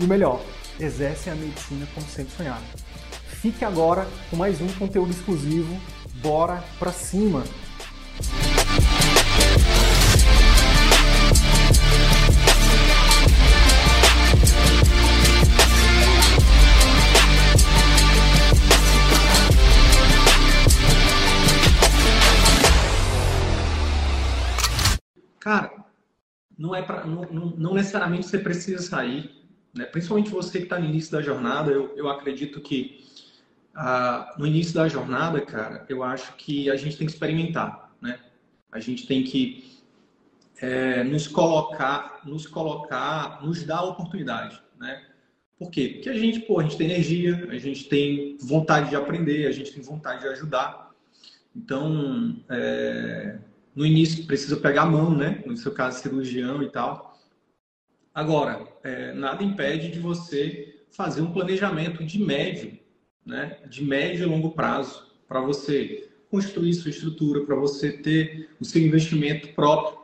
e o melhor, exercem a medicina como sempre sonhado. Fique agora com mais um conteúdo exclusivo. Bora pra cima! Cara, não é para não, não necessariamente você precisa sair né? Principalmente você que está no início da jornada, eu, eu acredito que ah, no início da jornada, cara, eu acho que a gente tem que experimentar, né? A gente tem que é, nos colocar, nos colocar, nos dar a oportunidade, né? Por quê? Porque a gente, pô, a gente tem energia, a gente tem vontade de aprender, a gente tem vontade de ajudar. Então, é, no início precisa pegar a mão, né? No seu caso, cirurgião e tal. Agora, é, nada impede de você fazer um planejamento de médio, né, de médio e longo prazo, para você construir sua estrutura, para você ter o seu investimento próprio.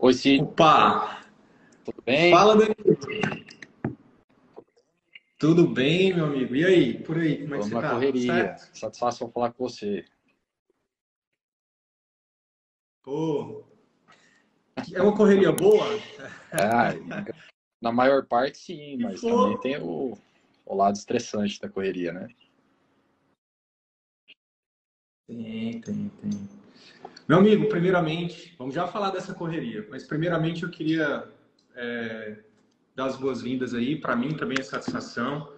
Oi, Cid. Opa! Tudo bem? Fala, Danilo. Tudo bem, meu amigo? E aí, por aí, como é que você tá? correria. Certo? Satisfação falar com você. Pô, é uma correria boa? Ah, na maior parte, sim, mas Pô. também tem o, o lado estressante da correria, né? Tem, tem, tem. Meu amigo, primeiramente, vamos já falar dessa correria, mas primeiramente eu queria é, dar as boas-vindas aí, para mim também é satisfação.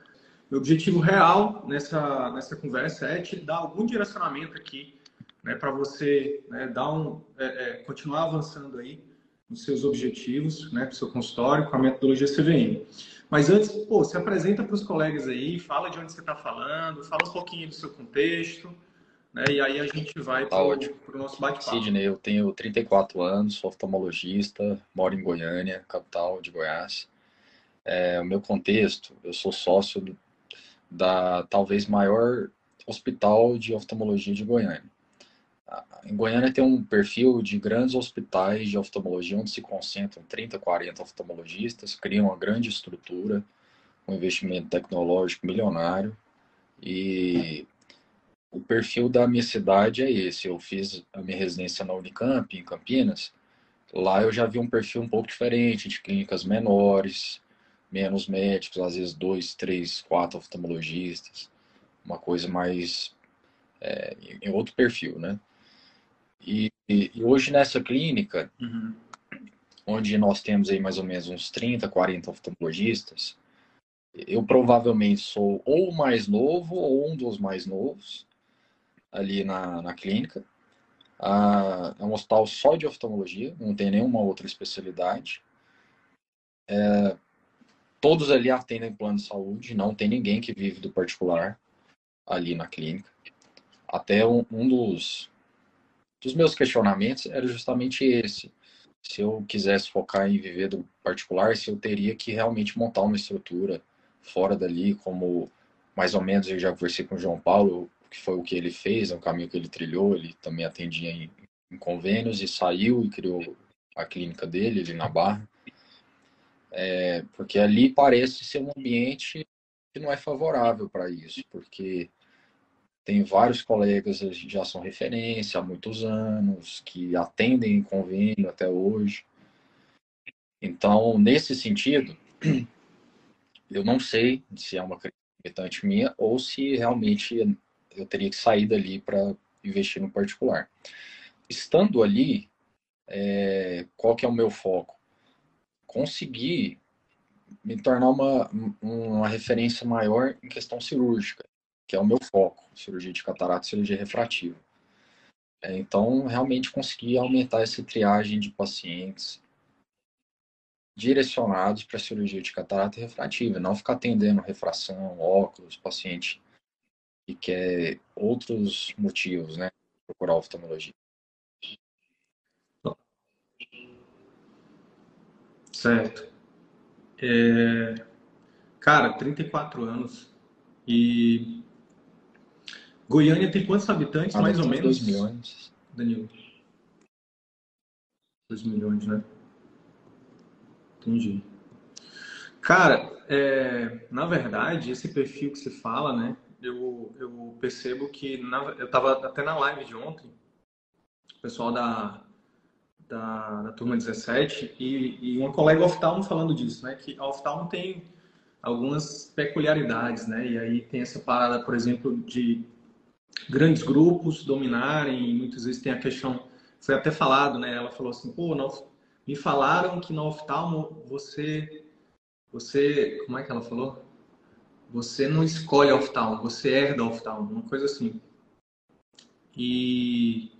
Meu objetivo real nessa, nessa conversa é te dar algum direcionamento aqui, né, para você né, dar um, é, é, continuar avançando aí nos seus objetivos, né, para o seu consultório, com a metodologia CVM. Mas antes, pô, se apresenta para os colegas aí, fala de onde você está falando, fala um pouquinho do seu contexto, né, e aí a gente vai para o nosso bate-papo. Sidney, eu tenho 34 anos, sou oftalmologista, moro em Goiânia, capital de Goiás. É, o meu contexto, eu sou sócio da talvez maior hospital de oftalmologia de Goiânia. Ah, Em Goiânia tem um perfil de grandes hospitais de oftalmologia, onde se concentram 30, 40 oftalmologistas, criam uma grande estrutura, um investimento tecnológico milionário. E o perfil da minha cidade é esse. Eu fiz a minha residência na Unicamp, em Campinas. Lá eu já vi um perfil um pouco diferente, de clínicas menores, menos médicos, às vezes dois, três, quatro oftalmologistas, uma coisa mais é, em outro perfil, né? E, e- e hoje nessa clínica, Uhum. onde nós temos aí mais ou menos uns 30, 40 oftalmologistas, eu provavelmente sou ou o mais novo ou um dos mais novos ali na, na clínica. Ah, é um hospital só de oftalmologia, não tem nenhuma outra especialidade. É, todos ali atendem plano de saúde, não tem ninguém que vive do particular ali na clínica. Até um, um dos, dos meus questionamentos era justamente esse. Se eu quisesse focar em viver do particular, se eu teria que realmente montar uma estrutura fora dali, como mais ou menos eu já conversei com o João Paulo, que foi o que ele fez, é um caminho que ele trilhou, ele também atendia em, em convênios e saiu e criou a clínica dele ali na Barra. É, porque ali parece ser um ambiente que não é favorável para isso, porque tem vários colegas que já são referência há muitos anos, que atendem em convênio até hoje. Então, nesse sentido, eu não sei se é uma crítica limitante minha ou se realmente eu teria que sair dali para investir no particular. Estando ali, é, qual que é o meu foco? Conseguir me tornar uma, uma referência maior em questão cirúrgica, que é o meu foco, cirurgia de catarata e cirurgia refrativa. É, então, realmente conseguir aumentar essa triagem de pacientes direcionados para cirurgia de catarata refrativa, não ficar atendendo refração, óculos, paciente que quer outros motivos, né, procurar oftalmologia. Certo. É... Cara, 34 anos. E Goiânia tem quantos habitantes, ah, mais ou menos? 2 milhões. Danilo. 2 milhões, né? Entendi. Cara, é, na verdade, esse perfil que você fala, né? Eu, eu percebo que na, eu estava até na live de ontem, o pessoal da, da, da turma 17 e, e uma colega oftalmo falando disso, né? Que a oftalmo tem algumas peculiaridades, né? E aí tem essa parada, por exemplo, de grandes grupos dominarem, muitas vezes tem a questão, foi até falado, né? Ela falou assim, pô, não, me falaram que no oftalmo você, você, como é que ela falou? Você não escolhe oftalmo, você herda oftalmo, uma coisa assim. E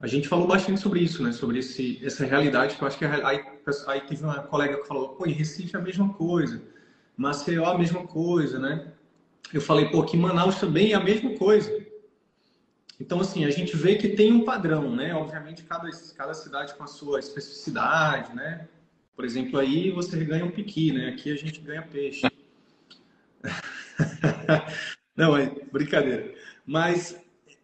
a gente falou bastante sobre isso, né? Sobre esse, essa realidade que eu acho que é aí, aí teve uma colega que falou, pô, em Recife é a mesma coisa, Maceió é a mesma coisa, né? Eu falei, pô, que Manaus também é a mesma coisa. Então, assim, a gente vê que tem um padrão, né? Obviamente, cada, cada cidade com a sua especificidade, né? Por exemplo, aí você ganha um piqui, né? Aqui a gente ganha peixe. Não, é brincadeira. Mas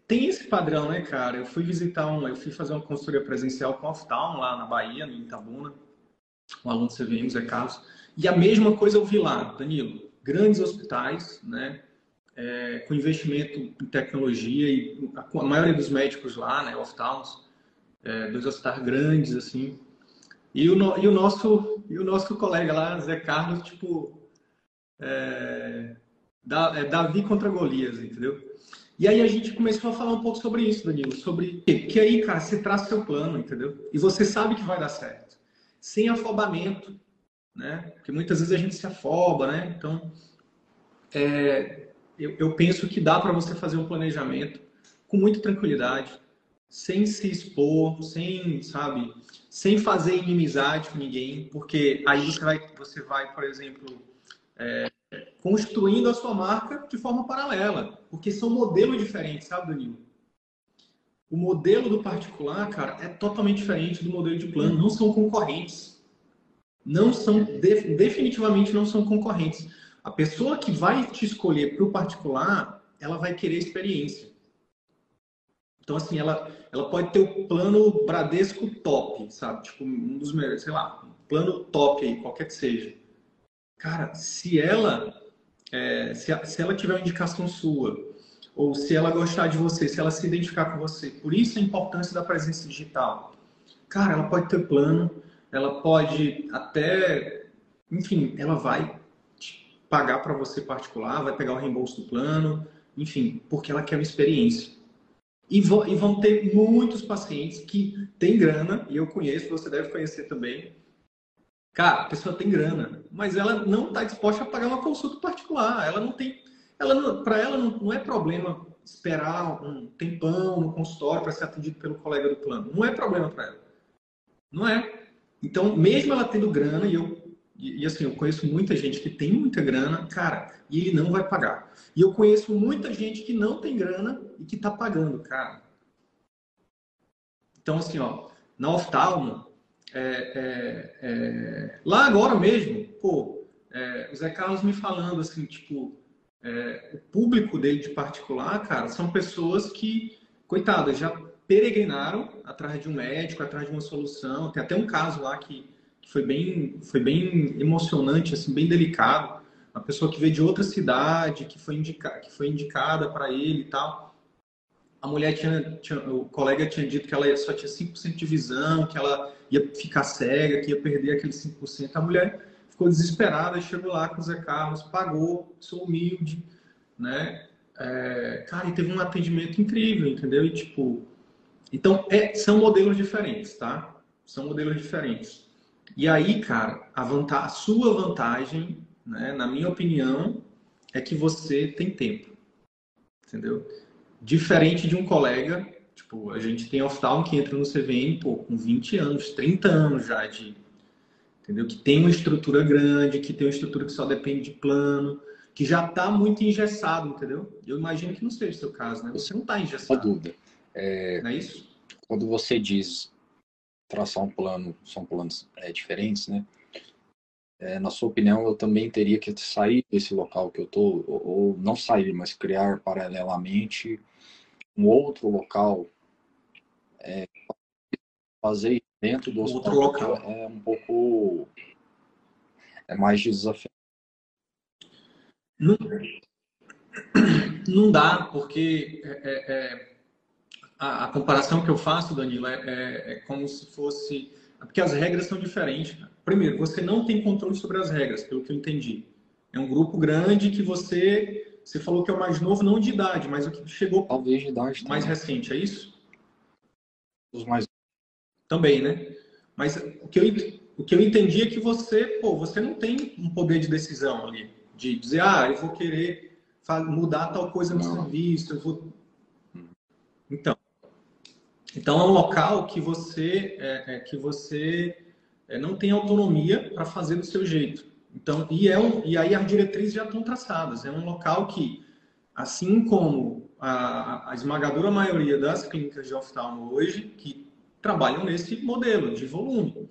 tem esse padrão, né, cara? Eu fui visitar um, eu fui fazer uma consultoria presencial com o Oftalm lá na Bahia, no Itabuna, um aluno do CVM, Zé Carlos, e a mesma coisa eu vi lá, Danilo. Grandes hospitais, né? É, com investimento em tecnologia e a, a, maioria dos médicos lá, né, oftalmos, é, dois hospitais grandes assim. E o, no, e o nosso e o nosso colega lá, Zé Carlos, tipo é, da, é Davi contra Golias, entendeu? E aí a gente começou a falar um pouco sobre isso, Danilo, sobre que aí, cara, você traz seu plano, entendeu? E você sabe que vai dar certo, sem afobamento, né? Porque muitas vezes a gente se afoba, né? Então, é, eu, eu penso que dá para você fazer um planejamento com muita tranquilidade, sem se expor, sem, sabe, sem fazer inimizade com ninguém, porque aí você vai, você vai por exemplo, é, construindo a sua marca de forma paralela, porque são modelos diferentes, sabe, Danilo? O modelo do particular, cara, é totalmente diferente do modelo de plano, não são concorrentes. Não são, definitivamente não são concorrentes. A pessoa que vai te escolher para o particular, ela vai querer experiência. Então, assim, ela, ela pode ter o plano Bradesco top, sabe? Tipo, um dos melhores, sei lá, plano top aí, qualquer que seja. Cara, se ela, é, se, se ela tiver uma indicação sua, ou se ela gostar de você, se ela se identificar com você, por isso a importância da presença digital. Cara, ela pode ter plano, ela pode até, enfim, ela vai pagar para você particular, vai pegar o reembolso do plano, enfim, porque ela quer uma experiência. E vão, ter muitos pacientes que têm grana, e eu conheço, você deve conhecer também. Cara, a pessoa tem grana, mas ela não está disposta a pagar uma consulta particular. Ela não tem. Ela para ela não, não é problema esperar um tempão no consultório para ser atendido pelo colega do plano. Não é problema para ela. Não é. Então, mesmo ela tendo grana, e eu e, e, assim, eu conheço muita gente que tem muita grana, cara, e ele não vai pagar. E eu conheço muita gente que não tem grana e que tá pagando, cara. Então, assim, ó, na oftalmo, é, é, é, lá agora mesmo, pô, é, o Zé Carlos me falando assim, tipo, é, o público dele de particular, cara, são pessoas que, coitadas, já peregrinaram atrás de um médico, atrás de uma solução. Tem até um caso lá que foi bem, foi bem emocionante, assim, bem delicado. Uma pessoa que veio de outra cidade, que foi, indica, que foi indicada para ele e tal. A mulher tinha, tinha, o colega tinha dito que ela só tinha 5% de visão, que ela ia ficar cega, que ia perder aqueles 5%. A mulher ficou desesperada, chegou lá com o Zé Carlos, pagou, sou humilde, né? É, cara, e teve um atendimento incrível, entendeu? E tipo, então é, são modelos diferentes, tá? São modelos diferentes. E aí, cara, a, vantagem, a sua vantagem, né, na minha opinião, é que você tem tempo. Entendeu? Diferente de um colega Tipo, a gente tem oftalmo que entra no CVM, pô, com 20 anos, 30 anos já de... Entendeu? Que tem uma estrutura grande, que tem uma estrutura que só depende de plano, que já está muito engessado, entendeu? Eu imagino que não seja o seu caso, né? Você não está engessado. Sem dúvida. É... Não é isso? Quando você diz traçar um plano, são planos é, diferentes, né? É, na sua opinião, eu também teria que sair desse local que eu tô, ou, não sair, mas criar paralelamente um outro local, é, fazer dentro do hospital outro local. é um pouco é mais desafiador. Não, não dá, porque é, é, é, a, a, comparação que eu faço, Danilo, é, é, é como se fosse. Porque as regras são diferentes. Primeiro, você não tem controle sobre as regras, pelo que eu entendi. É um grupo grande que você. Você falou que é o mais novo, não de idade, mas o que chegou. Talvez de idade. Mais também. recente, é isso? Os mais. Também, né? Mas o que eu, o que eu entendi é que você, pô, você não tem um poder de decisão ali de dizer, ah, eu vou querer mudar tal coisa no Não. serviço, eu vou... Então, é um local que você, é, é, que você é, não tem autonomia para fazer do seu jeito. Então, e, é um, e aí as diretrizes já estão traçadas. É um local que, assim como a, a esmagadora maioria das clínicas de oftalmo hoje, que trabalham nesse modelo de volume.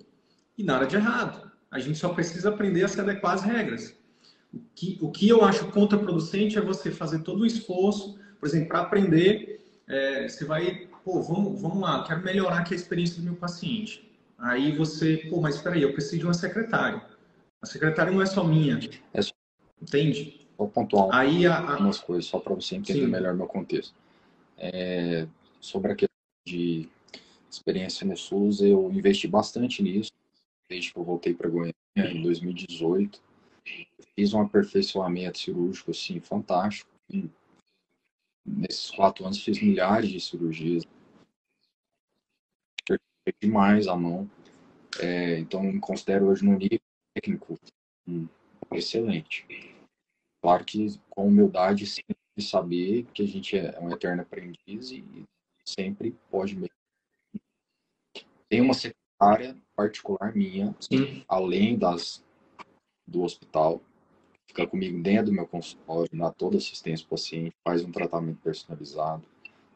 E nada de errado. A gente só precisa aprender a se adequar às regras. O que, o que eu acho contraproducente é você fazer todo o esforço, por exemplo, para aprender, é, você vai, pô, vamos, vamos lá, quero melhorar aqui a experiência do meu paciente. Aí você, pô, mas espera aí, eu preciso de uma secretária. A secretária não é só minha. É só... Entende? Vou pontuar aí a, algumas coisas, só para você entender Sim. melhor meu contexto. É, sobre a questão de experiência no SUS, eu investi bastante nisso, desde que eu voltei para Goiânia em 2018 fiz um aperfeiçoamento cirúrgico assim fantástico. nesses quatro anos fiz milhares de cirurgias. Demais a mão. É, então me considero hoje no nível técnico hum, excelente. Claro que com humildade sempre saber que a gente é um eterno aprendiz e sempre pode melhorar. Tem uma secretária particular minha, Sim. além das do hospital, fica comigo dentro do meu consultório, dá toda assistência ao paciente, faz um tratamento personalizado,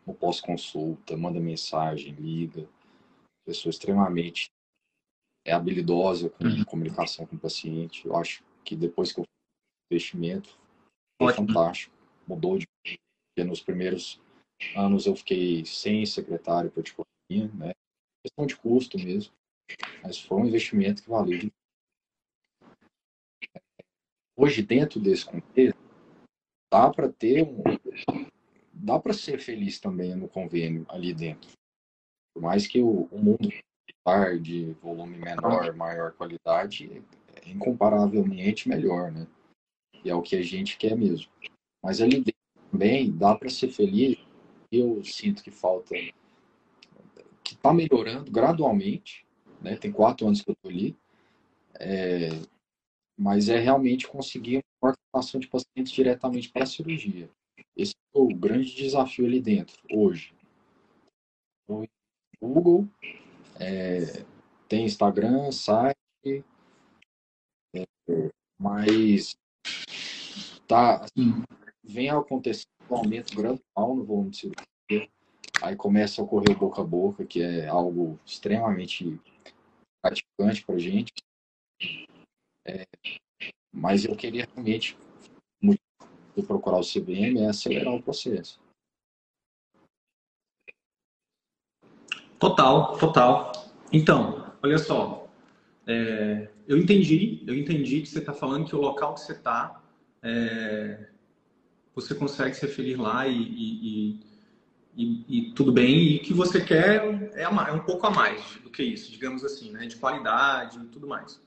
no pós-consulta, manda mensagem, liga. Pessoa extremamente é habilidosa com uhum. comunicação com o paciente. Eu acho que depois que eu fiz o investimento, foi Ótimo. fantástico. Mudou de. Porque nos primeiros anos eu fiquei sem secretário particular, né? Questão de custo mesmo. Mas foi um investimento que valeu hoje dentro desse contexto dá para ter um, dá para ser feliz também no convênio ali dentro por mais que o, o mundo de volume menor maior qualidade é incomparavelmente melhor né e é o que a gente quer mesmo mas ali dentro também dá para ser feliz eu sinto que falta que está melhorando gradualmente né tem quatro anos que eu estou ali é, mas é realmente conseguir uma captação de pacientes diretamente para a cirurgia. Esse é o grande desafio ali dentro, hoje. O Google, é, tem Instagram, site, é, mas tá, assim, vem a acontecer um aumento gradual no volume de cirurgia, aí começa a ocorrer boca a boca, que é algo extremamente gratificante para a gente. É, mas eu queria realmente procurar o CBM é acelerar o processo. Total, total. Então, olha só, é, eu entendi, eu entendi que você está falando que o local que você está, é, você consegue ser feliz lá e, e, e, e, tudo bem, e que você quer é, é um pouco a mais do que isso, digamos assim, né, de qualidade e tudo mais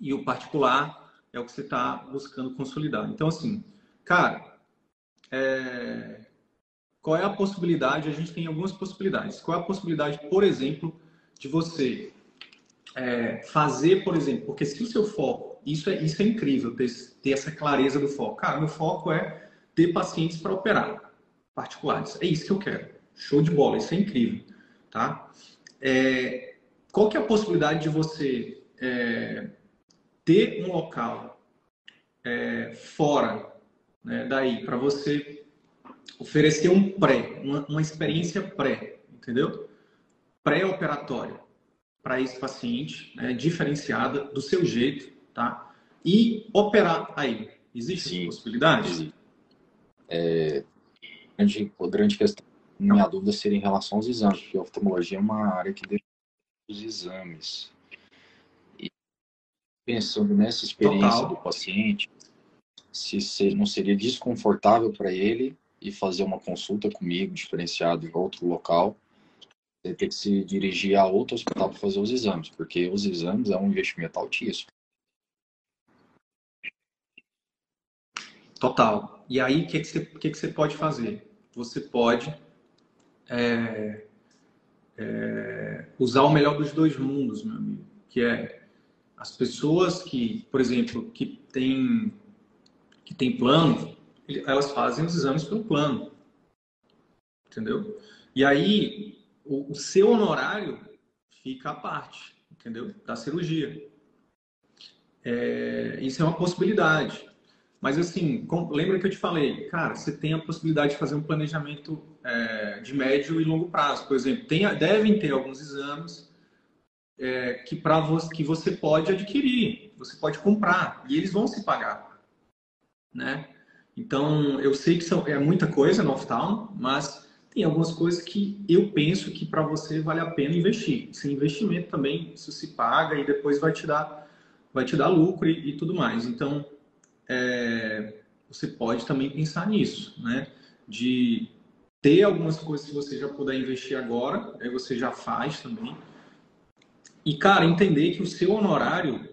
e o particular é o que você está buscando consolidar. Então, assim, cara, é... qual é a possibilidade? A gente tem algumas possibilidades. Qual é a possibilidade, por exemplo, de você é, fazer, por exemplo, porque se o seu foco, isso é, isso é incrível, ter, ter essa clareza do foco. Cara, meu foco é ter pacientes para operar particulares. É isso que eu quero. Show de bola, isso é incrível, tá? É, qual que é a possibilidade de você é, ter um local é, fora né, daí para você oferecer um pré, uma, uma experiência pré, entendeu? Pré-operatório para esse paciente, né, diferenciada do seu jeito, tá? E operar aí. Existe Sim, possibilidade? Existe. É, grande, a grande questão, minha dúvida seria em relação aos exames, porque a oftalmologia é uma área que depende dos exames. E pensando nessa experiência Total. do paciente, se não seria desconfortável para ele e fazer uma consulta comigo, diferenciado em outro local, ele ter que se dirigir a outro hospital para fazer os exames, porque os exames é um investimento altíssimo. Total. E aí, o que, que, você, que, que você pode fazer? Você pode é, é, usar o melhor dos dois mundos, meu amigo, que é as pessoas que, por exemplo, que têm que tem plano, elas fazem os exames pelo plano, entendeu? E aí o, o seu honorário fica à parte, entendeu? Da cirurgia. É, isso é uma possibilidade. Mas assim, com, lembra que eu te falei, cara, você tem a possibilidade de fazer um planejamento é, de médio e longo prazo. Por exemplo, tem, devem ter alguns exames é, que você que você pode adquirir, você pode comprar e eles vão se pagar, né? Então eu sei que são, é muita coisa no oftalmo, mas tem algumas coisas que eu penso que para você vale a pena investir. Sem investimento também isso se paga e depois vai te dar vai te dar lucro e, e tudo mais. Então é, você pode também pensar nisso, né? De ter algumas coisas que você já puder investir agora, aí você já faz também. E, cara, entender que o seu honorário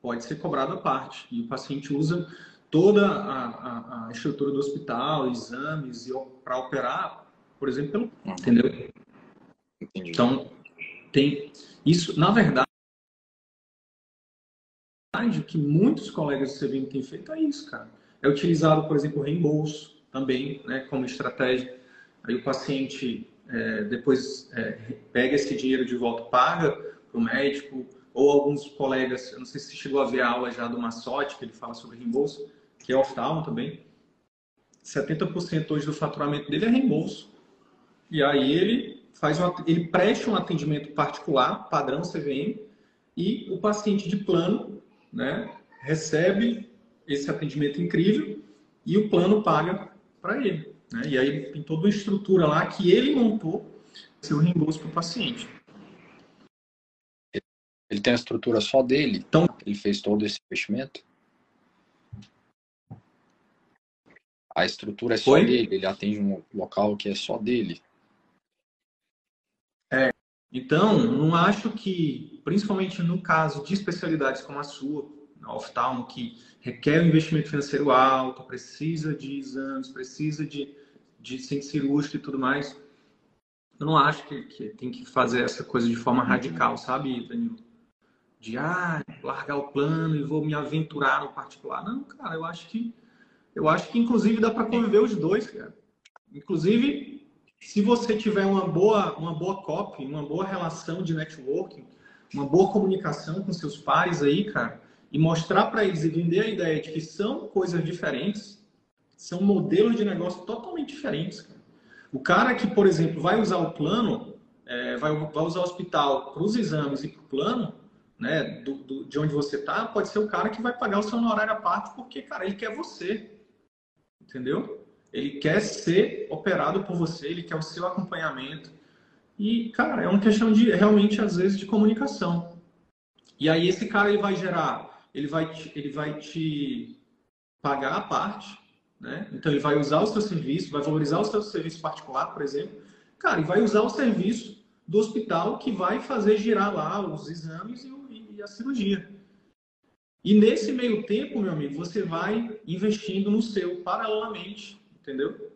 pode ser cobrado à parte. E o paciente usa toda a, a, a estrutura do hospital, exames, para operar, por exemplo, pelo. Uhum. Entendeu? Entendi. Então, tem. Isso, na verdade o que muitos colegas do CVM têm feito é isso, cara. É utilizado, por exemplo, o reembolso também, né, como estratégia. Aí o paciente é, depois é, pega esse dinheiro de volta, paga para o médico, ou alguns colegas, eu não sei se chegou a ver a aula já do Massotti, que ele fala sobre reembolso, que é oftalmo também. 70% hoje do faturamento dele é reembolso. E aí ele faz um, ele presta um atendimento particular, padrão CVM, e o paciente de plano né, recebe esse atendimento incrível e o plano paga para ele. Né? E aí tem toda uma estrutura lá que ele montou seu reembolso para o paciente. Ele tem a estrutura só dele? Então, ele fez todo esse investimento? A estrutura é só foi? dele, ele atende um local que é só dele. É, então, não acho que, principalmente no caso de especialidades como a sua, na oftalmo, que requer um investimento financeiro alto, precisa de exames, precisa de, de centro cirúrgico e tudo mais, eu não acho que, que tem que fazer essa coisa de forma radical, sabe, Danilo? De, ah, largar o plano e vou me aventurar no particular. Não, cara, eu acho que, eu acho que inclusive dá para conviver os dois, cara. Inclusive, se você tiver uma boa, uma boa copy, uma boa relação de networking, uma boa comunicação com seus pares aí, cara, e mostrar para eles e vender a ideia de que são coisas diferentes, são modelos de negócio totalmente diferentes. Cara. O cara que, por exemplo, vai usar o plano, é, vai, vai, usar o hospital para os exames e para o plano, né, do, do, de onde você está, pode ser o cara que vai pagar o seu honorário à parte, porque, cara, ele quer você. Entendeu? Ele quer ser operado por você, ele quer o seu acompanhamento. E, cara, é uma questão de realmente, às vezes, de comunicação. E aí esse cara ele vai gerar, ele vai te, ele vai te pagar a parte, né? Então ele vai usar o seu serviço, vai valorizar o seu serviço particular, por exemplo. Cara, e vai usar o serviço do hospital que vai fazer girar lá os exames e, e a cirurgia. E nesse meio tempo, meu amigo, você vai investindo no seu paralelamente entendeu?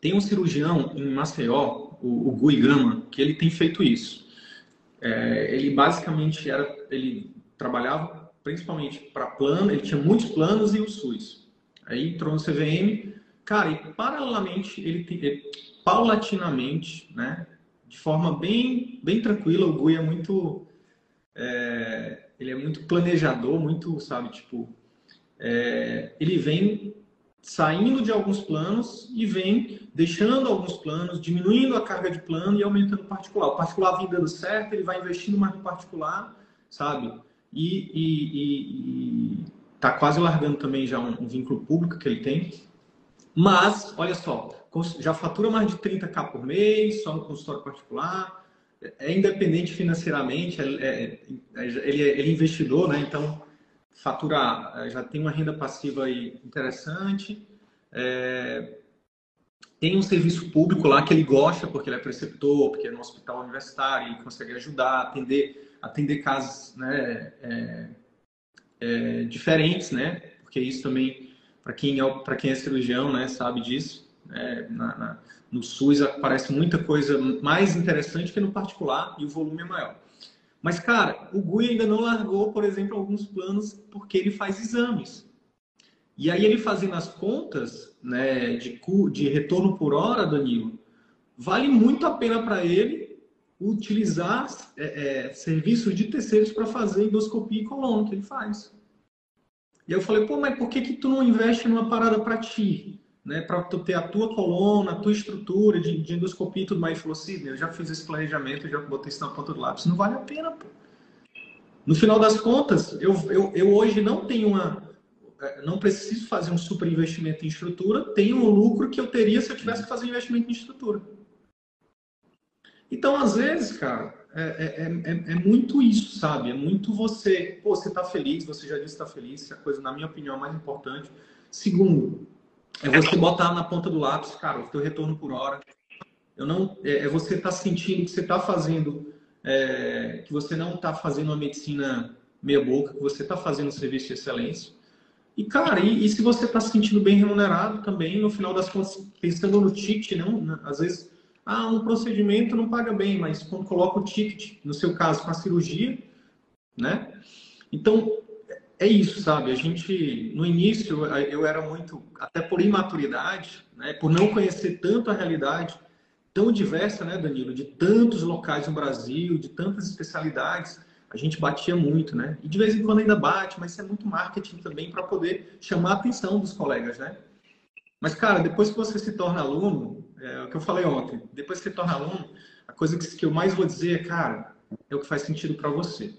Tem um cirurgião em Maceió, o, o Gui Gama, que ele tem feito isso. É, ele basicamente era, ele trabalhava principalmente para plano, ele tinha muitos planos e o SUS. Aí entrou no CVM, cara, e paralelamente ele, ele paulatinamente, né? De forma bem, bem tranquila. O Gui é muito, é, ele é muito planejador, muito, sabe, tipo, é, ele vem saindo de alguns planos e vem deixando alguns planos, diminuindo a carga de plano e aumentando o particular. O particular vem dando certo, ele vai investindo mais no particular, sabe? E, e, e, e tá quase largando também já um, um, vínculo público que ele tem. Mas, olha só, já fatura mais de 30k por mês, só no consultório particular, é independente financeiramente, é, é, é, ele, é, ele é investidor, né? Então, fatura, eh, já tem uma renda passiva aí interessante. É, tem um serviço público lá que ele gosta, porque ele é preceptor, porque é no hospital universitário, ele consegue ajudar, atender, atender casos né, é, é, diferentes, né? Porque isso também, para quem, é, quem é cirurgião, né, sabe disso. É, na, na, no SUS aparece muita coisa mais interessante que no particular e o volume é maior. Mas, cara, o Gui ainda não largou, por exemplo, alguns planos porque ele faz exames. E aí ele fazendo as contas né, de, de retorno por hora, Danilo, vale muito a pena para ele utilizar é, é, serviços de terceiros para fazer endoscopia e coluna que ele faz. E eu falei, pô, mas por que que tu não investe numa parada para ti? Né, para tu ter a tua coluna, a tua estrutura de, de endoscopia e tudo mais. Ele falou assim, eu já fiz esse planejamento, já botei isso na ponta do lápis, não vale a pena, pô. No final das contas, eu, eu, eu hoje não tenho uma, é, não preciso fazer um super investimento em estrutura, tenho o lucro que eu teria se eu tivesse que fazer investimento em estrutura. Então, às vezes, cara, é, é, é, é muito isso, sabe? É muito você, pô, você tá feliz, você já disse que tá feliz, é a coisa, na minha opinião, mais importante. Segundo, é você botar na ponta do lápis, cara, o teu retorno por hora. Eu não, é, é você tá sentindo que você está fazendo, é, que você não está fazendo uma medicina meia boca, que você está fazendo um serviço de excelência. E, cara, e, e se você está se sentindo bem remunerado também, no final das contas, pensando no ticket, não, às vezes, ah, um procedimento não paga bem, mas quando coloca o ticket, no seu caso, com a cirurgia, né? Então, é isso, sabe? A gente, no início, eu era muito, até por imaturidade, né? por não conhecer tanto a realidade tão diversa, né, Danilo, de tantos locais no Brasil, de tantas especialidades, a gente batia muito, né? E de vez em quando ainda bate, mas isso é muito marketing também para poder chamar a atenção dos colegas, né? Mas, cara, depois que você se torna aluno, é o que eu falei ontem, depois que você torna aluno, a coisa que eu mais vou dizer é, cara, é o que faz sentido para você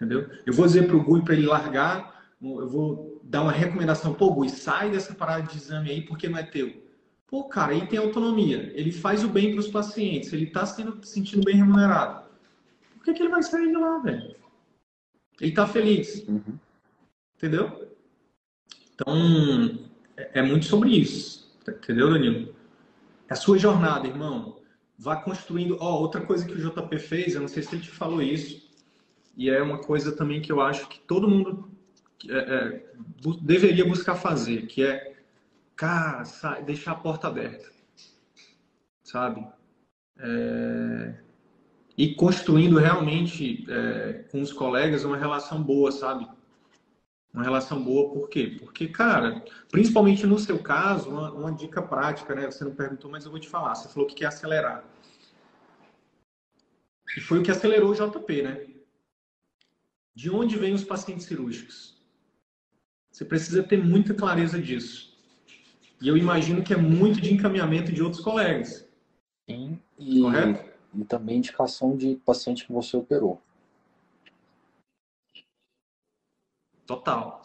entendeu? Eu vou dizer para o Gui para ele largar, eu vou dar uma recomendação, pô, Gui, sai dessa parada de exame aí porque não é teu. Pô, cara, ele tem autonomia, ele faz o bem para os pacientes, ele está se sentindo bem remunerado. Por que, que ele vai sair de lá, velho? Ele está feliz, uhum. entendeu? Então, é, é muito sobre isso, entendeu, Danilo? É a sua jornada, irmão. Vá construindo. Ó, oh, outra coisa que o JP fez, eu não sei se ele te falou isso, e é uma coisa também que eu acho que todo mundo é, é, deveria buscar fazer, que é, cara, deixar a porta aberta, sabe? É, e construindo realmente é, com os colegas uma relação boa, sabe? Uma relação boa, por quê? Porque, cara, principalmente no seu caso, uma, uma dica prática, né? Você não perguntou, mas eu vou te falar. Você falou que quer acelerar. E foi o que acelerou o JP, né? De onde vêm os pacientes cirúrgicos? Você precisa ter muita clareza disso. E eu imagino que é muito de encaminhamento de outros colegas. Sim, e, Correto? e também indicação de paciente que você operou. Total.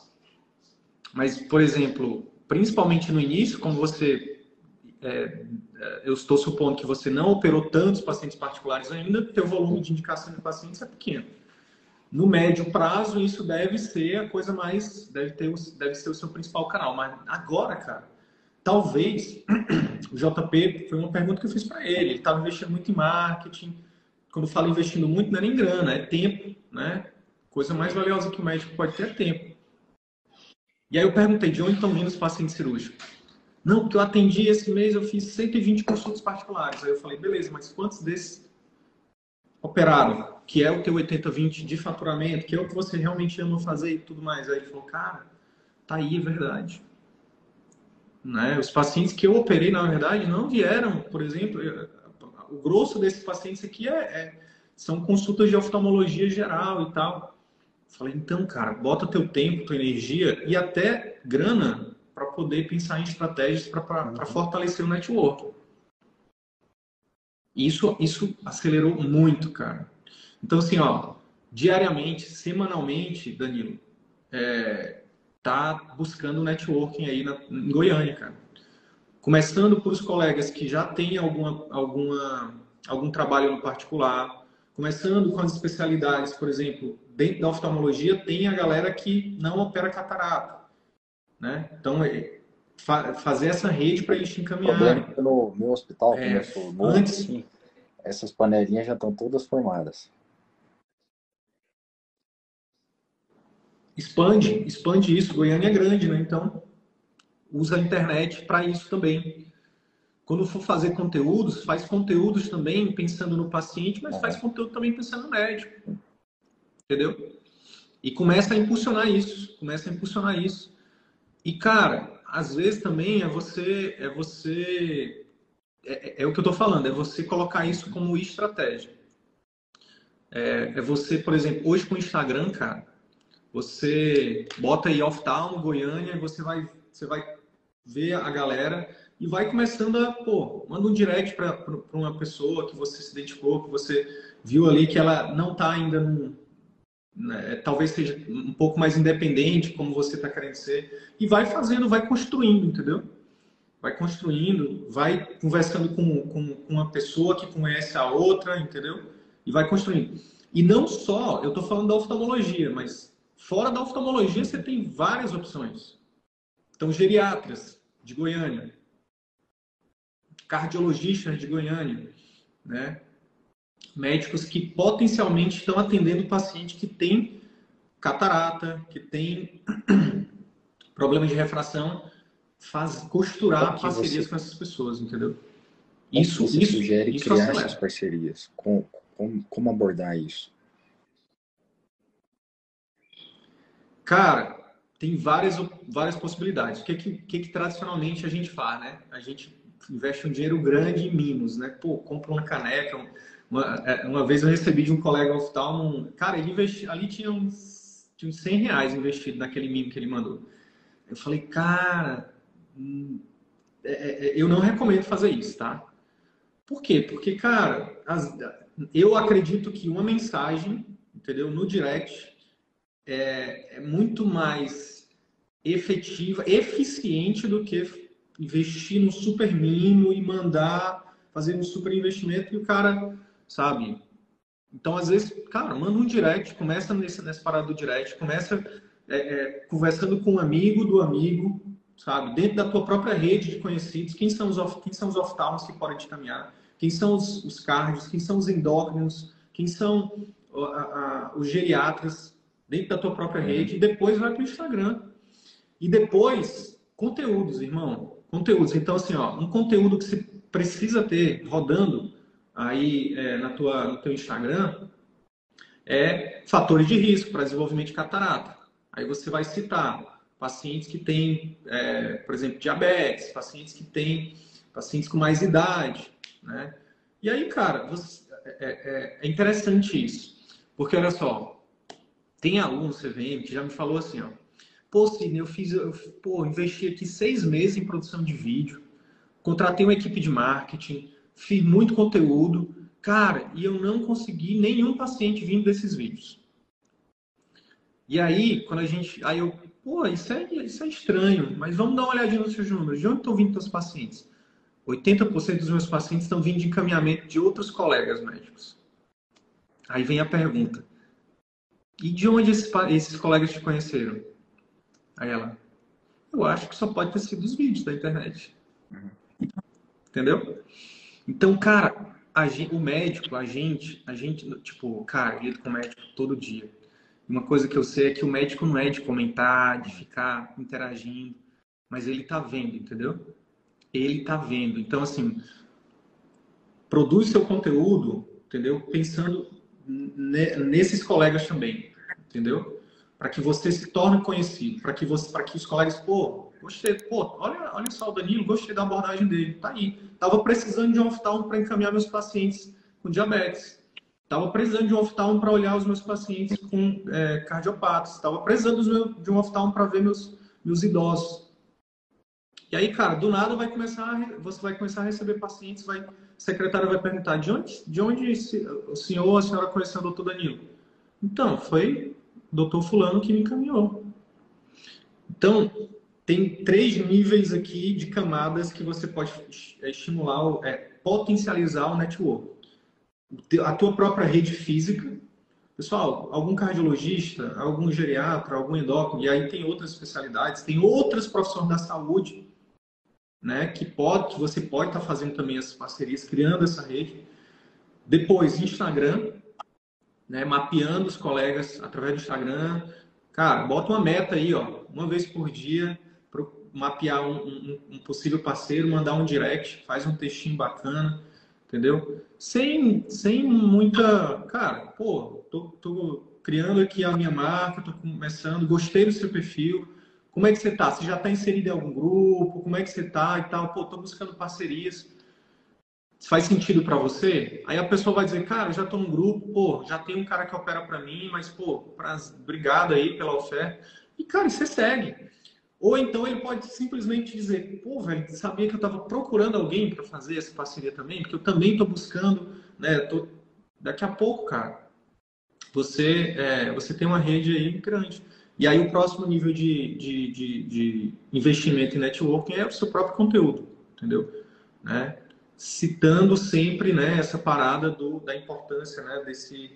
Mas, por exemplo, principalmente no início, como você. É, é eu estou supondo que você não operou tantos pacientes particulares ainda, teu volume de indicação de pacientes é pequeno. No médio prazo, isso deve ser a coisa mais. Deve, ter, deve ser o seu principal canal. Mas agora, cara, talvez. O JP foi uma pergunta que eu fiz para ele. Ele estava investindo muito em marketing. Quando falo investindo muito, não é nem grana, é tempo, né? Coisa mais valiosa que o médico pode ter é tempo. E aí eu perguntei de onde estão vindo os pacientes cirúrgicos. Não, porque eu atendi esse mês, eu fiz 120 consultas particulares. Aí eu falei, beleza, mas quantos desses operaram? Que é o teu 80-20 de faturamento, que é o que você realmente ama fazer e tudo mais. Aí ele falou, cara, tá aí, é verdade. Né? Os pacientes que eu operei, na verdade, não vieram, por exemplo, o grosso desses pacientes aqui é, é são consultas de oftalmologia geral e tal. Falei, então, cara, bota teu tempo, tua energia e até grana para poder pensar em estratégias para uhum. fortalecer o network. Isso, isso acelerou muito, cara. Então, assim, ó, diariamente, semanalmente, Danilo, é, tá buscando networking aí na, em Goiânia, cara. Começando por os colegas que já têm alguma, alguma, algum trabalho no particular, começando com as especialidades, por exemplo, dentro da oftalmologia tem a galera que não opera catarata, né? Então, é, fa fazer essa rede para eles te encaminhar. É no meu hospital, é, começou antes, assim, essas panelinhas já estão todas formadas. Expande, expande isso. Goiânia é grande, né? Então, usa a internet para isso também. Quando for fazer conteúdos, faz conteúdos também pensando no paciente, mas faz conteúdo também pensando no médico. Entendeu? E começa a impulsionar isso, começa a impulsionar isso. E cara, às vezes também é você é você é, é, é o que eu estou falando, é você colocar isso como estratégia. É, é, você, por exemplo, hoje com o Instagram, cara, você bota aí oftalmo, Goiânia, você vai você vai ver a galera e vai começando a, pô, manda um direct para uma pessoa que você se identificou, que você viu ali que ela não está ainda num, né, talvez seja um pouco mais independente, como você está querendo ser, e vai fazendo, vai construindo, entendeu? Vai construindo, vai conversando com, com, com uma pessoa que conhece a outra, entendeu? E vai construindo. E não só, eu estou falando da oftalmologia, mas fora da oftalmologia você tem várias opções. Então, geriatras de Goiânia, cardiologistas de Goiânia, né? médicos que potencialmente estão atendendo paciente que tem catarata, que tem problema de refração, faz, costurar parcerias você... com essas pessoas, entendeu? Isso, você isso sugere isso criar acelera. essas parcerias? Como, como, como abordar isso? Cara, tem várias, várias possibilidades. O que, que, que, que tradicionalmente a gente faz, né? A gente investe um dinheiro grande em mimos, né? Pô, compra uma caneca. Uma, é, uma vez eu recebi de um colega oftalmo, cara, ele investi, ali tinha uns, tinha uns 100 reais investido naquele mimo que ele mandou. Eu falei, cara, hum, é, é, eu não recomendo fazer isso, tá? Por quê? Porque, cara, as, eu acredito que uma mensagem, entendeu, no direct é, é muito mais efetiva, eficiente do que investir num super mimo e mandar fazer um super investimento e o cara, sabe? Então, às vezes, cara, manda um direct, começa nesse, nessa parada do direct, começa é, é, conversando com um amigo do amigo, sabe? Dentro da tua própria rede de conhecidos, quem são os, quem são os oftalmos que podem te caminhar? Quem são os, os cardios? Quem são os endócrinos? Quem são a, a, os geriatras dentro da tua própria rede? E depois vai para o Instagram. E depois, conteúdos, irmão Conteúdos. Então, assim, ó, um conteúdo que você precisa ter rodando aí é, na tua, no teu Instagram é fatores de risco para desenvolvimento de catarata. Aí você vai citar pacientes que têm, é, por exemplo, diabetes, pacientes que têm, pacientes com mais idade, né? E aí, cara, você, é, é, é interessante isso. Porque, olha só, tem aluno CVM que já me falou assim, ó, Pô, Sidney, eu fiz, eu, pô, investi aqui seis meses em produção de vídeo, contratei uma equipe de marketing, fiz muito conteúdo, cara, e eu não consegui nenhum paciente vindo desses vídeos. E aí, quando a gente, aí eu, pô, isso é, isso é estranho, mas vamos dar uma olhadinha nos seus números. De onde estão vindo teus pacientes? 80% dos meus pacientes estão vindo de encaminhamento de outros colegas médicos. Aí vem a pergunta: e de onde esses, esses colegas te conheceram? Aí ela, eu acho que só pode ter sido os vídeos da internet. Uhum. Entendeu? Então, cara, gente, o médico, a gente, a gente, tipo, cara, eu lido com o médico todo dia. Uma coisa que eu sei é que o médico não é de comentar, de ficar interagindo, mas ele tá vendo, entendeu? Ele tá vendo. Então, assim, produz seu conteúdo, entendeu? Pensando nesses colegas também, entendeu? para que você se torne conhecido, para que você, para que os colegas, pô, gostei. Pô, olha, olha só o Danilo, gostei da abordagem dele. Tá aí. Tava precisando de um oftalmo para encaminhar meus pacientes com diabetes. Tava precisando de um oftalmo para olhar os meus pacientes com é, cardiopatas. Tava precisando de um oftalmo para ver meus, meus idosos. E aí, cara, do nada vai começar, você vai começar a receber pacientes, vai, a secretária vai perguntar de onde, de onde o senhor ou a senhora conheceu o doutor Danilo? Então, foi o doutor fulano que me encaminhou. Então, tem três níveis aqui de camadas que você pode é, estimular, é, potencializar o network. A tua própria rede física. Pessoal, algum cardiologista, algum geriatra, algum endócrino, e aí tem outras especialidades, tem outras profissões da saúde, né, que pode, você pode estar tá fazendo também essas parcerias, criando essa rede. Depois, Instagram, né, mapeando os colegas através do Instagram. Cara, bota uma meta aí, ó, uma vez por dia, mapear um, um, um, possível parceiro, mandar um direct, faz um textinho bacana, entendeu? Sem, sem muita. Cara, pô, tô, tô criando aqui a minha marca, tô começando, gostei do seu perfil. Como é que você tá? Você já está inserido em algum grupo? Como é que você tá e tal? Pô, tô buscando parcerias. Faz sentido para você? Aí a pessoa vai dizer, cara, já tô num grupo, pô, já tem um cara que opera para mim, mas, pô, pra... obrigado aí pela oferta. E, cara, você segue. Ou então ele pode simplesmente dizer, pô, velho, sabia que eu estava procurando alguém para fazer essa parceria também? Porque eu também estou buscando, né? Tô... Daqui a pouco, cara, você, é, você tem uma rede aí grande. E aí o próximo nível de, de, de, de investimento em networking é o seu próprio conteúdo, entendeu? Né? Citando sempre né, essa parada do, da importância né, desse,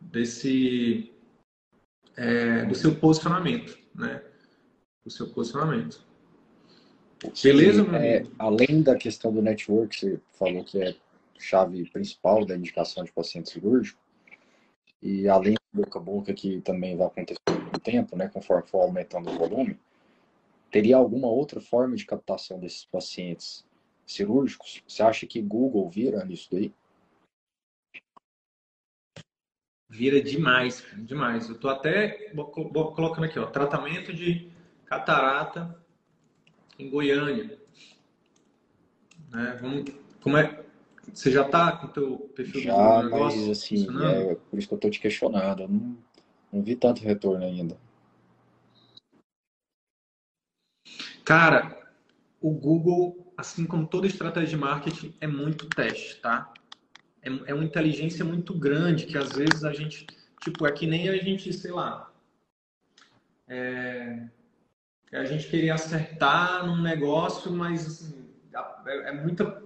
desse é, do seu posicionamento, né? o seu posicionamento. Beleza, meu é, Além da questão do network, você falou que é chave principal da indicação de paciente cirúrgico, e além do boca a boca, que também vai acontecer com o tempo, né, conforme for aumentando o volume, teria alguma outra forma de captação desses pacientes cirúrgicos? Você acha que Google vira nisso daí? Vira demais, demais. Eu tô até colocando aqui, ó, tratamento de catarata em Goiânia. Né? Vamos, como é, você já está com o teu perfil já, do negócio? Mas, assim, é, por isso que eu estou te questionando. Eu não, não vi tanto retorno ainda. Cara, o Google, assim como toda estratégia de marketing, é muito teste, tá? É, é uma inteligência muito grande que às vezes a gente, tipo, é que nem a gente, sei lá, é, é a gente queria acertar num negócio, mas assim, é, é muita,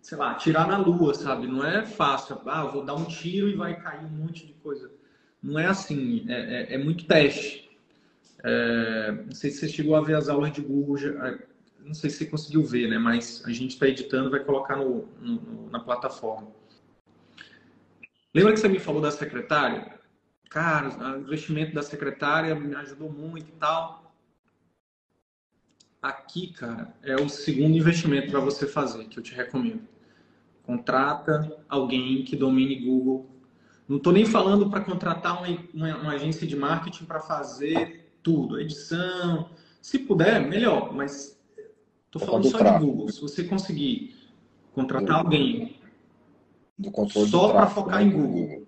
sei lá, tirar na lua, sabe? Não é fácil. Ah, vou dar um tiro e vai cair um monte de coisa. Não é assim, é, é, é muito teste. É, não sei se você chegou a ver as aulas de Google, é, não sei se você conseguiu ver, né? Mas a gente está editando, vai colocar no, no, na plataforma. Lembra que você me falou da secretária? Cara, o investimento da secretária me ajudou muito e tal. Aqui, cara, é o segundo investimento para você fazer, que eu te recomendo. Contrata alguém que domine Google. Não estou nem falando para contratar uma, uma, uma, agência de marketing para fazer tudo, edição. Se puder, melhor, mas estou falando só tráfego. de Google. Se você conseguir contratar do, alguém só para focar né? em Google.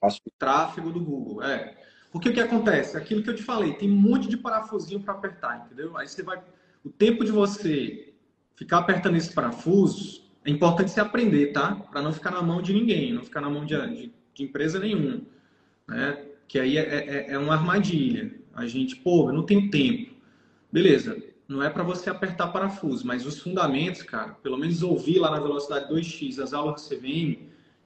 O tráfego do Google, é. Porque o que acontece? Aquilo que eu te falei, tem um monte de parafusinho para apertar, entendeu? Aí você vai. O tempo de você ficar apertando esses parafusos, é importante você aprender, tá? Para não ficar na mão de ninguém, não ficar na mão de, de, de empresa nenhuma. Né? Que aí é, é, é, uma armadilha. A gente, pô, eu não tenho tempo. Beleza, não é para você apertar parafuso, mas os fundamentos, cara, pelo menos ouvir lá na velocidade 2x as aulas do CVM,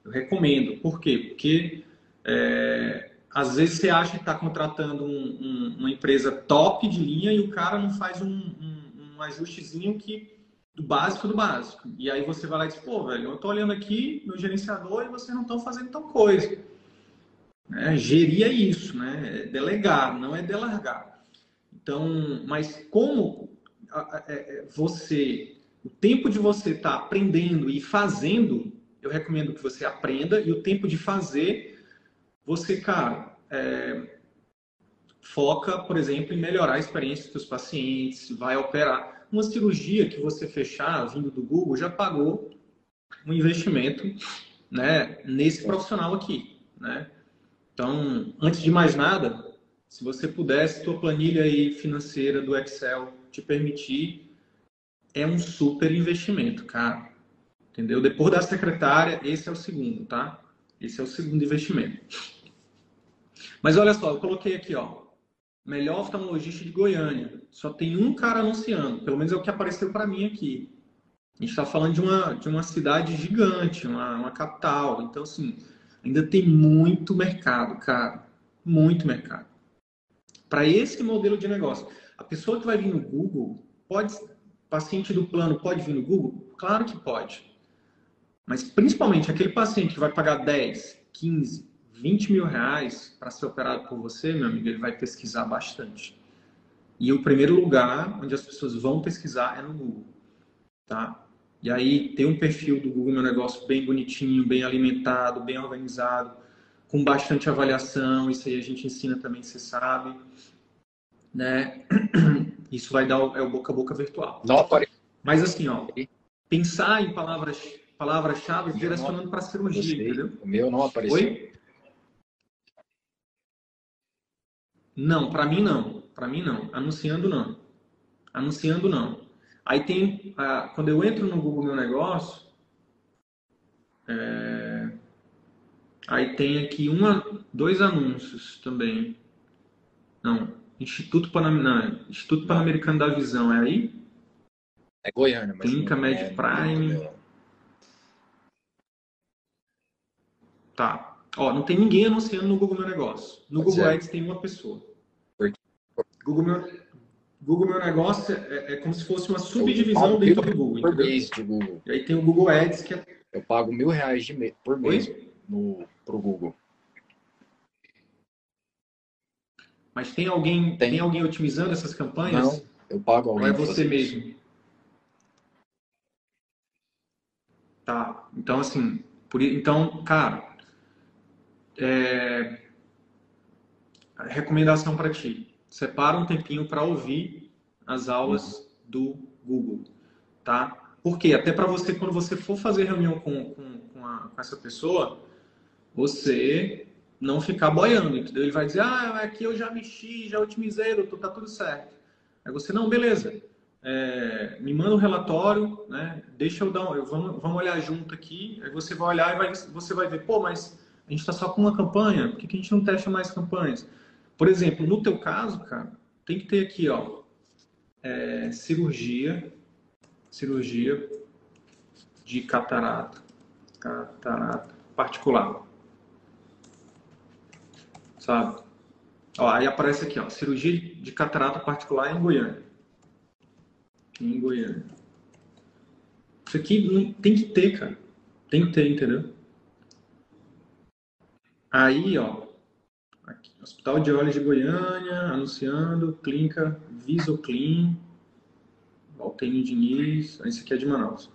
eu recomendo. Por quê? Porque é, às vezes você acha que está contratando um, um, uma empresa top de linha e o cara não faz um, um, ajustezinho que do básico do básico. E aí você vai lá e diz, pô, velho, eu estou olhando aqui no gerenciador e vocês não estão fazendo tal coisa. É, gerir é isso, né? É delegar, não é delargar. Então, mas como é, é, você, o tempo de você estar tá aprendendo e fazendo, eu recomendo que você aprenda e o tempo de fazer você, cara, é, foca, por exemplo, em melhorar a experiência dos pacientes, vai operar. Uma cirurgia que você fechar vindo do Google já pagou um investimento né, nesse profissional aqui. Né? Então, antes de mais nada, se você pudesse, tua planilha aí financeira do Excel te permitir, é um super investimento, cara. Entendeu? Depois da secretária, esse é o segundo, tá? Esse é o segundo investimento. Mas olha só, eu coloquei aqui, ó, melhor oftalmologista de Goiânia. Só tem um cara anunciando, pelo menos é o que apareceu para mim aqui. A gente está falando de uma, de uma cidade gigante, uma, uma capital. Então, assim, ainda tem muito mercado, cara. Muito mercado. Para esse modelo de negócio. A pessoa que vai vir no Google, pode, paciente do plano pode vir no Google? Claro que pode. Mas principalmente aquele paciente que vai pagar 10, 15, 20 mil reais para ser operado por você, meu amigo, ele vai pesquisar bastante. E o primeiro lugar onde as pessoas vão pesquisar é no Google, tá? E aí tem um perfil do Google Meu Negócio bem bonitinho, bem alimentado, bem organizado, com bastante avaliação. Isso aí a gente ensina também, você sabe, né? Isso vai dar o, é o boca a boca virtual. Não Mas assim, ó, pensar em palavras palavras-chave direcionando para a cirurgia, entendeu? O meu não apareceu. Oi? Não, para mim não. Para mim não. Anunciando não. Anunciando não. Aí tem, ah, quando eu entro no Google Meu Negócio, é, aí tem aqui uma, dois anúncios também. Não, Instituto, Panam, Instituto Pan-Americano da Visão, é aí? É Goiânia, mas Clínica Med é, Prime. Tá. Ó, não tem ninguém anunciando no Google Meu Negócio. No Pode Google ser. Ads tem uma pessoa. Google Meu, Google Meu Negócio é, é como se fosse uma subdivisão dentro do Google. Por mês de Google. E aí tem o Google Ads que é... Eu pago mil reais de me... por mês Oi? no, pro Google. Mas tem alguém, tem. tem alguém otimizando essas campanhas? Não, eu pago alguém. Ou é você mesmo? Isso. Tá. Então, assim, por, então, cara, é, recomendação para ti separa um tempinho para ouvir as aulas do Google, tá? Porque até para você, quando você for fazer reunião com, com, com, a, com, essa pessoa, você não ficar boiando, entendeu? Ele vai dizer, ah, aqui eu já mexi, já otimizei, doutor, tá tudo certo. Aí você, não, beleza, é, me manda um relatório, né? Deixa eu dar, um, eu, vamos, vamos olhar junto aqui. Aí você vai olhar e vai, você vai ver, pô, mas a gente está só com uma campanha, por que, que a gente não testa mais campanhas? Por exemplo, no teu caso, cara, tem que ter aqui, ó, é, cirurgia, cirurgia de catarata, catarata particular, sabe? Ó, aí aparece aqui, ó, cirurgia de catarata particular em Goiânia. Em Goiânia. Isso aqui tem que ter, cara. Tem que ter, entendeu? Aí, ó, Aqui, Hospital de Olhos de Goiânia, anunciando, clínica Visoclean, Valtênio Diniz, esse aqui é de Manaus.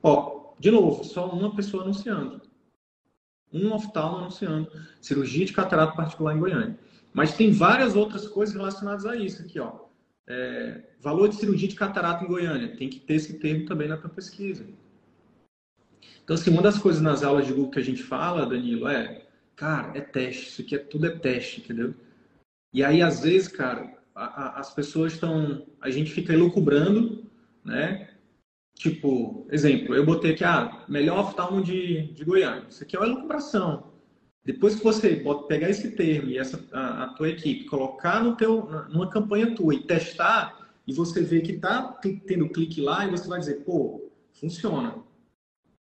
Ó, de novo, só uma pessoa anunciando. Um oftalmo anunciando. Cirurgia de catarata particular em Goiânia. Mas tem várias outras coisas relacionadas a isso aqui, ó. É, valor de cirurgia de catarata em Goiânia. Tem que ter esse termo também na tua pesquisa. Então, assim, uma das coisas nas aulas de Google que a gente fala, Danilo, é Cara, é teste. Isso aqui é tudo é teste, entendeu? E aí, às vezes, cara, a, a, as pessoas estão. A gente fica elucubrando, né? Tipo, exemplo, eu botei aqui, ah, melhor oftalmo de, de Goiânia. Isso aqui é uma elucubração. Depois que você pegar esse termo e essa, a, a tua equipe, colocar no teu, numa campanha tua e testar, e você vê que tá tendo clique lá, e você vai dizer, pô, funciona.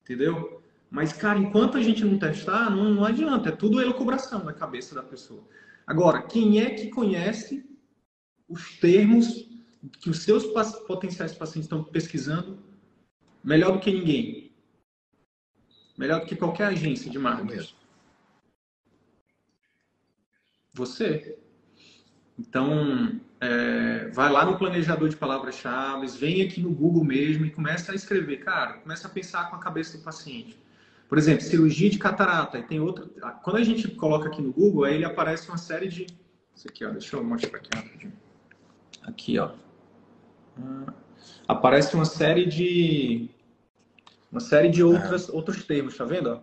Entendeu? Mas, cara, enquanto a gente não testar, não, não adianta. É tudo elucubração na cabeça da pessoa. Agora, quem é que conhece os termos que os seus potenciais pacientes estão pesquisando melhor do que ninguém? Melhor do que qualquer agência de marketing? Você. Então, é, vai lá no planejador de palavras-chave, vem aqui no Google mesmo e começa a escrever. Cara, começa a pensar com a cabeça do paciente. Por exemplo, cirurgia de catarata. E tem outra. Quando a gente coloca aqui no Google, aí ele aparece uma série de, Isso aqui, ó, deixa eu mostrar aqui rapidinho. Aqui, ó. Ah, aparece uma série de uma série de outras, outros termos, tá vendo? Ó?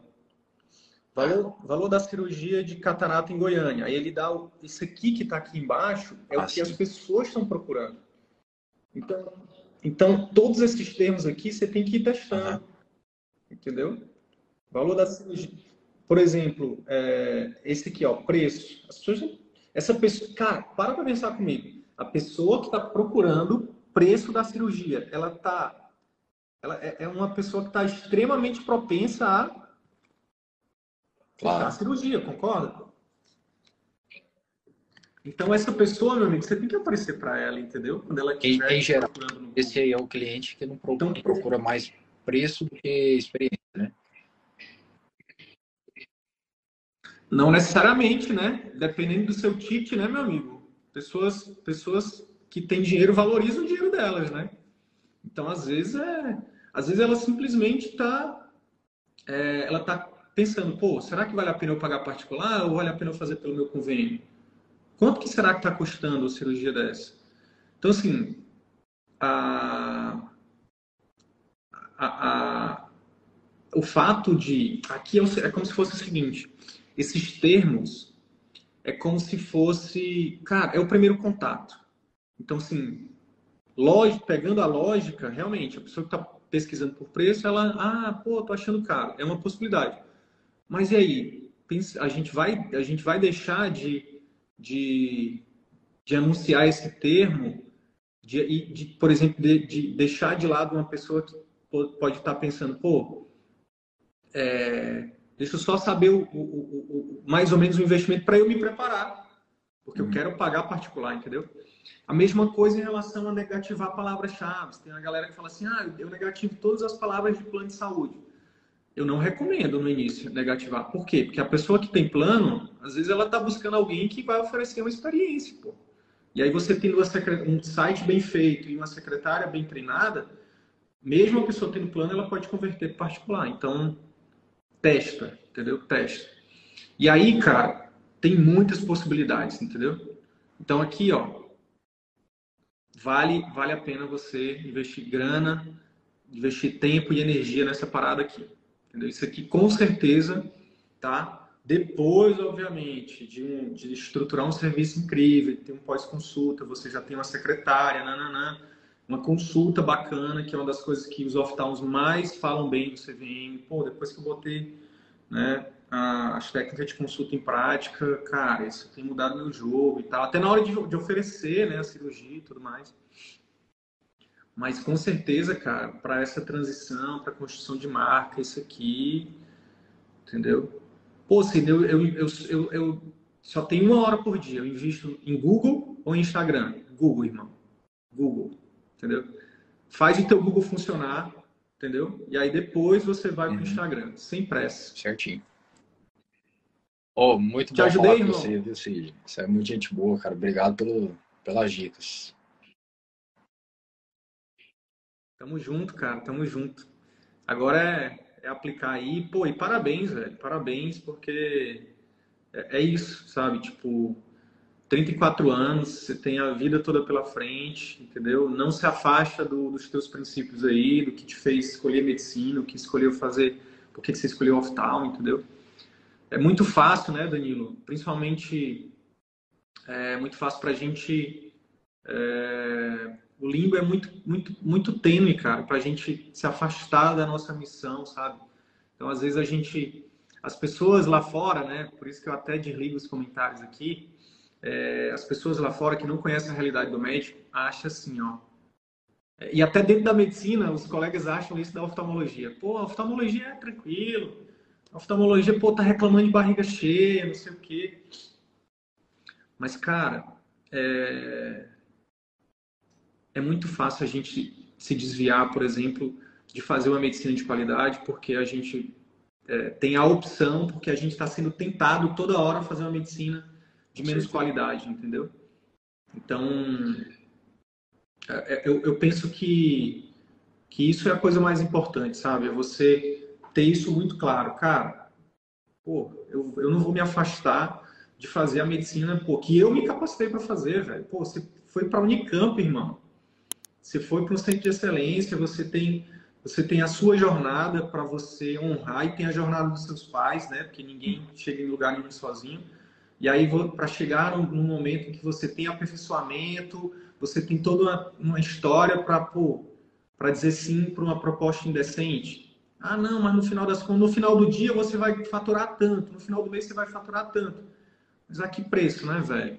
Valor, valor da cirurgia de catarata em Goiânia. Aí ele dá o, isso aqui que está aqui embaixo é ah, o que sim. as pessoas estão procurando. Então, então, todos esses termos aqui você tem que ir testando. Uhum. Entendeu? Valor da cirurgia. Por exemplo, é, esse aqui, ó, preço. As pessoas, essa pessoa, cara, para para pensar comigo. A pessoa que está procurando preço da cirurgia, ela tá ela é, é uma pessoa que está extremamente propensa a claro. a cirurgia, concorda? Então essa pessoa, meu amigo, você tem que aparecer para ela, entendeu? Quando ela quiser. Em, em geral, esse aí é o cliente que não procura, então, procura mais preço do que experiência, né? Não necessariamente, né? Dependendo do seu ticket, né, meu amigo? Pessoas, pessoas que têm dinheiro valorizam o dinheiro delas, né? Então, às vezes, é, às vezes ela simplesmente está é, ela tá pensando, pô, será que vale a pena eu pagar particular ou vale a pena eu fazer pelo meu convênio? Quanto que será que está custando a cirurgia dessa? Então, assim, a, a, a, o fato de... Aqui é, é como se fosse o seguinte, esses termos é como se fosse... Cara, é o primeiro contato. Então, assim, lógico, pegando a lógica, realmente, a pessoa que está pesquisando por preço, ela, ah, pô, tô achando caro. É uma possibilidade. Mas e aí? A gente vai, a gente vai deixar de, de, de anunciar esse termo, de, de por exemplo, de, de, deixar de lado uma pessoa que pode estar tá pensando, pô, é, deixa eu só saber o, o, o, mais ou menos o investimento para eu me preparar, porque uhum. eu quero pagar particular, entendeu? A mesma coisa em relação a negativar palavras-chave. Tem uma galera que fala assim: ah, eu negativo todas as palavras de plano de saúde. Eu não recomendo no início negativar. Por quê? Porque a pessoa que tem plano, às vezes ela está buscando alguém que vai oferecer uma experiência. Pô. E aí você tendo um site bem feito e uma secretária bem treinada, mesmo a pessoa tendo plano, ela pode converter para particular. Então, testa, entendeu? Testa. E aí, cara, tem muitas possibilidades, entendeu? Então aqui, ó, vale, vale a pena você investir grana, investir tempo e energia nessa parada aqui. Entendeu? Isso aqui com certeza, tá? Depois, obviamente, de, de estruturar um serviço incrível, ter um pós-consulta, você já tem uma secretária, nananã, uma consulta bacana, que é uma das coisas que os off-towns mais falam bem do CVM. Pô, depois que eu botei né, as técnicas de consulta em prática, cara, isso tem mudado meu jogo e tal. Até na hora de, de oferecer né, a cirurgia e tudo mais. Mas com certeza, cara, para essa transição, para construção de marca, isso aqui, entendeu? Pô, assim, eu, eu, eu, eu só tenho uma hora por dia. Eu invisto em Google ou em Instagram? Google, irmão. Google, entendeu? Faz o teu Google funcionar, entendeu? E aí depois você vai uhum. para o Instagram, sem pressa. Certinho. Oh, muito Te bom ajudei, falar com você, viu, Cid? Você é muito gente boa, cara. Obrigado pelo, pelas dicas. Tamo junto, cara. Tamo junto. Agora é, é aplicar aí. Pô, e parabéns, velho. Parabéns, porque é, é isso, sabe? Tipo, 34 anos, você tem a vida toda pela frente, entendeu? Não se afasta do, dos teus princípios aí, do que te fez escolher medicina, o que escolheu fazer, por que você escolheu off-town, entendeu? é muito fácil, né, Danilo? Principalmente é muito fácil para a gente. É, o limbo é muito, muito, muito tênue, cara, para a gente se afastar da nossa missão, sabe? Então, às vezes a gente, as pessoas lá fora, né? Por isso que eu até desligo os comentários aqui. É, as pessoas lá fora que não conhecem a realidade do médico acham assim, ó. E até dentro da medicina, os colegas acham isso da oftalmologia. Pô, a oftalmologia é tranquilo, a oftalmologia, pô, tá reclamando de barriga cheia, não sei o quê. Mas, cara, é, é muito fácil a gente se desviar, por exemplo, de fazer uma medicina de qualidade, porque a gente é, tem a opção, porque a gente está sendo tentado toda hora a fazer uma medicina de menos qualidade, entendeu? Então, é, é, eu, eu penso que, que isso é a coisa mais importante, sabe? É você ter isso muito claro. Cara, pô, eu, eu não vou me afastar de fazer a medicina, pô, que eu me capacitei para fazer, velho. Pô, você foi para a Unicamp, irmão. Você foi para um centro de excelência, você tem você tem a sua jornada para você honrar e tem a jornada dos seus pais, né? Porque ninguém chega em lugar nenhum sozinho. E aí, para chegar num, momento em que você tem aperfeiçoamento, você tem toda uma, uma história para dizer sim para uma proposta indecente. Ah, não, mas no final das no final do dia você vai faturar tanto, no final do mês você vai faturar tanto. Mas a que preço, né, velho?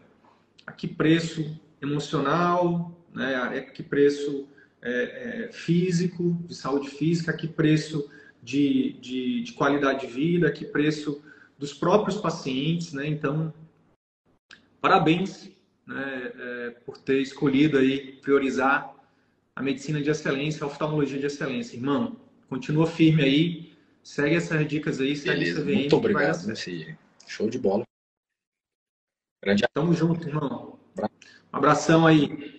A que preço emocional, né? A que preço é, é, físico, de saúde física, a que preço de, de, de, qualidade de vida, a que preço dos próprios pacientes, né? Então, parabéns né, é, por ter escolhido aí priorizar a medicina de excelência, a oftalmologia de excelência, irmão. Continua firme aí, segue essas dicas aí, segue Beleza, CVM, Muito obrigado, Messi. Show de bola. Grande Tamo junto, irmão. Um abração aí.